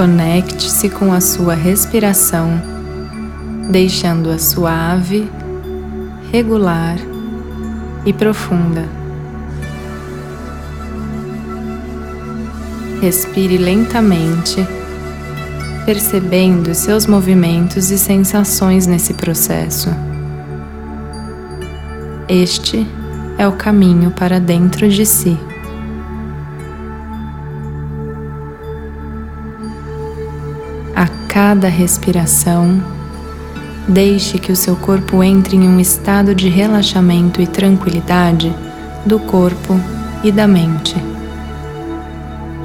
Conecte-se com a sua respiração, deixando-a suave, regular e profunda. Respire lentamente, percebendo seus movimentos e sensações nesse processo. Este é o caminho para dentro de si. Cada respiração, deixe que o seu corpo entre em um estado de relaxamento e tranquilidade do corpo e da mente.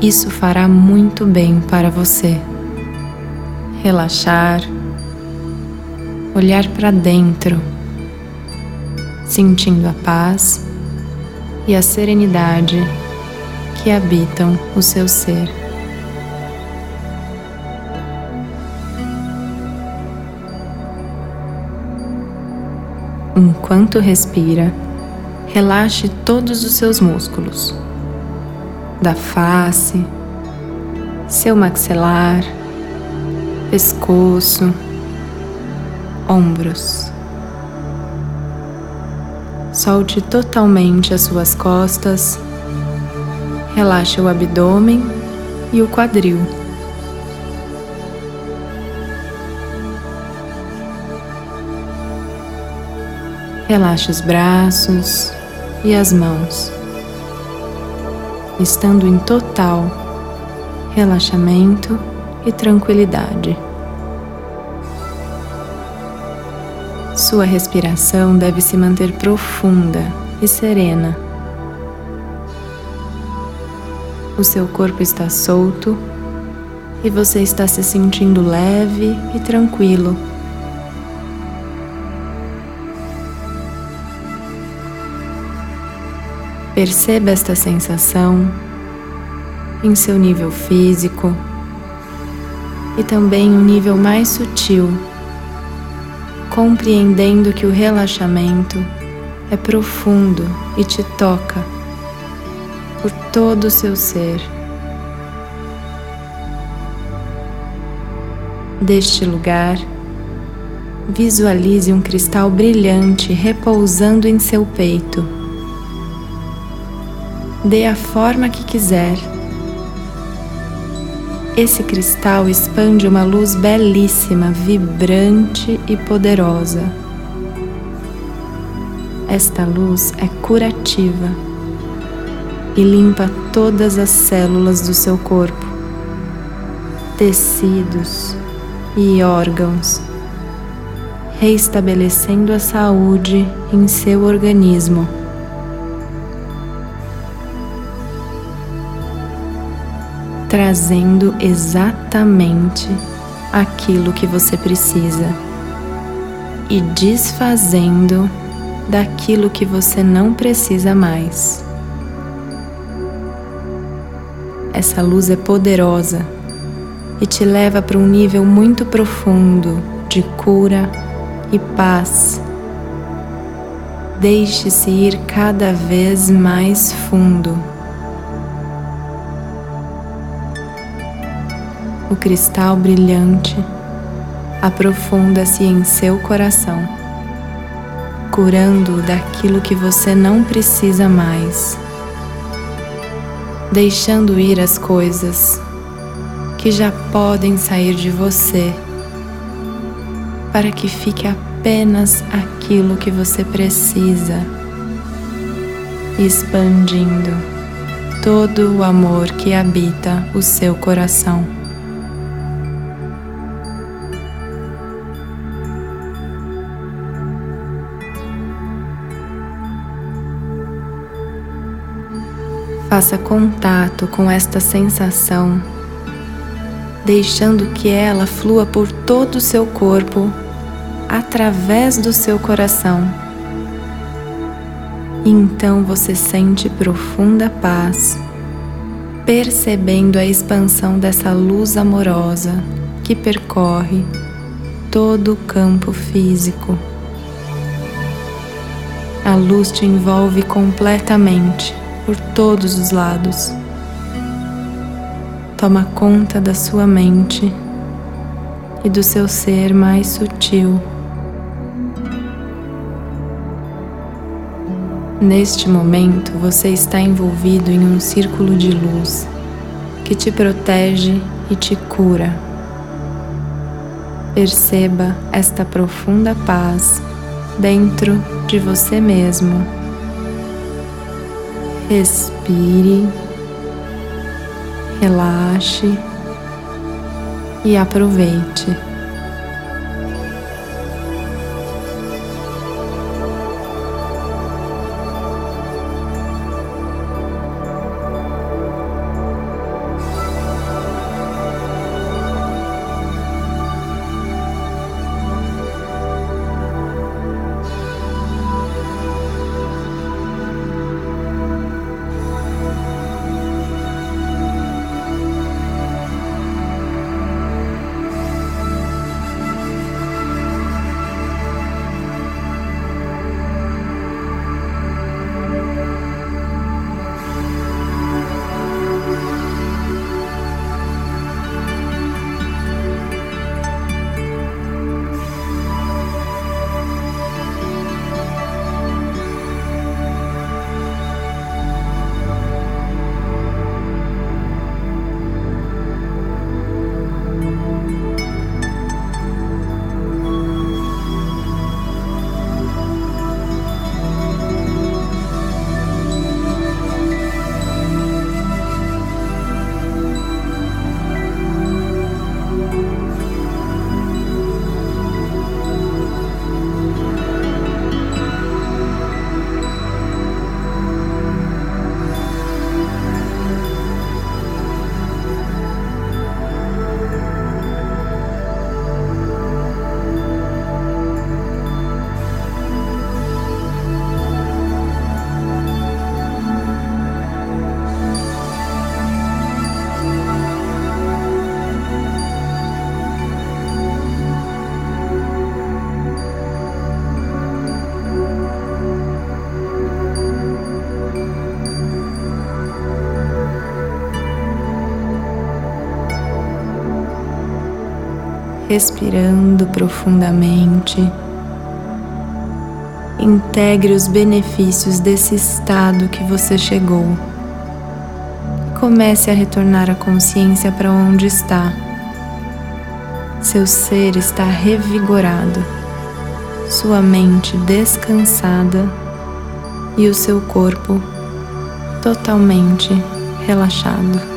Isso fará muito bem para você. Relaxar, olhar para dentro, sentindo a paz e a serenidade que habitam o seu ser. Enquanto respira, relaxe todos os seus músculos, da face, seu maxilar, pescoço, ombros. Solte totalmente as suas costas, relaxe o abdômen e o quadril. Relaxe os braços e as mãos, estando em total relaxamento e tranquilidade. Sua respiração deve se manter profunda e serena. O seu corpo está solto e você está se sentindo leve e tranquilo. Perceba esta sensação em seu nível físico e também um nível mais sutil, compreendendo que o relaxamento é profundo e te toca por todo o seu ser. Deste lugar, visualize um cristal brilhante repousando em seu peito dê a forma que quiser. Esse cristal expande uma luz belíssima, vibrante e poderosa. Esta luz é curativa e limpa todas as células do seu corpo, tecidos e órgãos, reestabelecendo a saúde em seu organismo. Trazendo exatamente aquilo que você precisa e desfazendo daquilo que você não precisa mais. Essa luz é poderosa e te leva para um nível muito profundo de cura e paz. Deixe-se ir cada vez mais fundo. O cristal brilhante aprofunda-se em seu coração, curando daquilo que você não precisa mais, deixando ir as coisas que já podem sair de você, para que fique apenas aquilo que você precisa, expandindo todo o amor que habita o seu coração. Faça contato com esta sensação, deixando que ela flua por todo o seu corpo, através do seu coração. Então você sente profunda paz, percebendo a expansão dessa luz amorosa que percorre todo o campo físico. A luz te envolve completamente por todos os lados. toma conta da sua mente e do seu ser mais sutil. Neste momento, você está envolvido em um círculo de luz que te protege e te cura. Perceba esta profunda paz dentro de você mesmo. Respire, relaxe e aproveite. Respirando profundamente. Integre os benefícios desse estado que você chegou. Comece a retornar a consciência para onde está. Seu ser está revigorado, sua mente descansada e o seu corpo totalmente relaxado.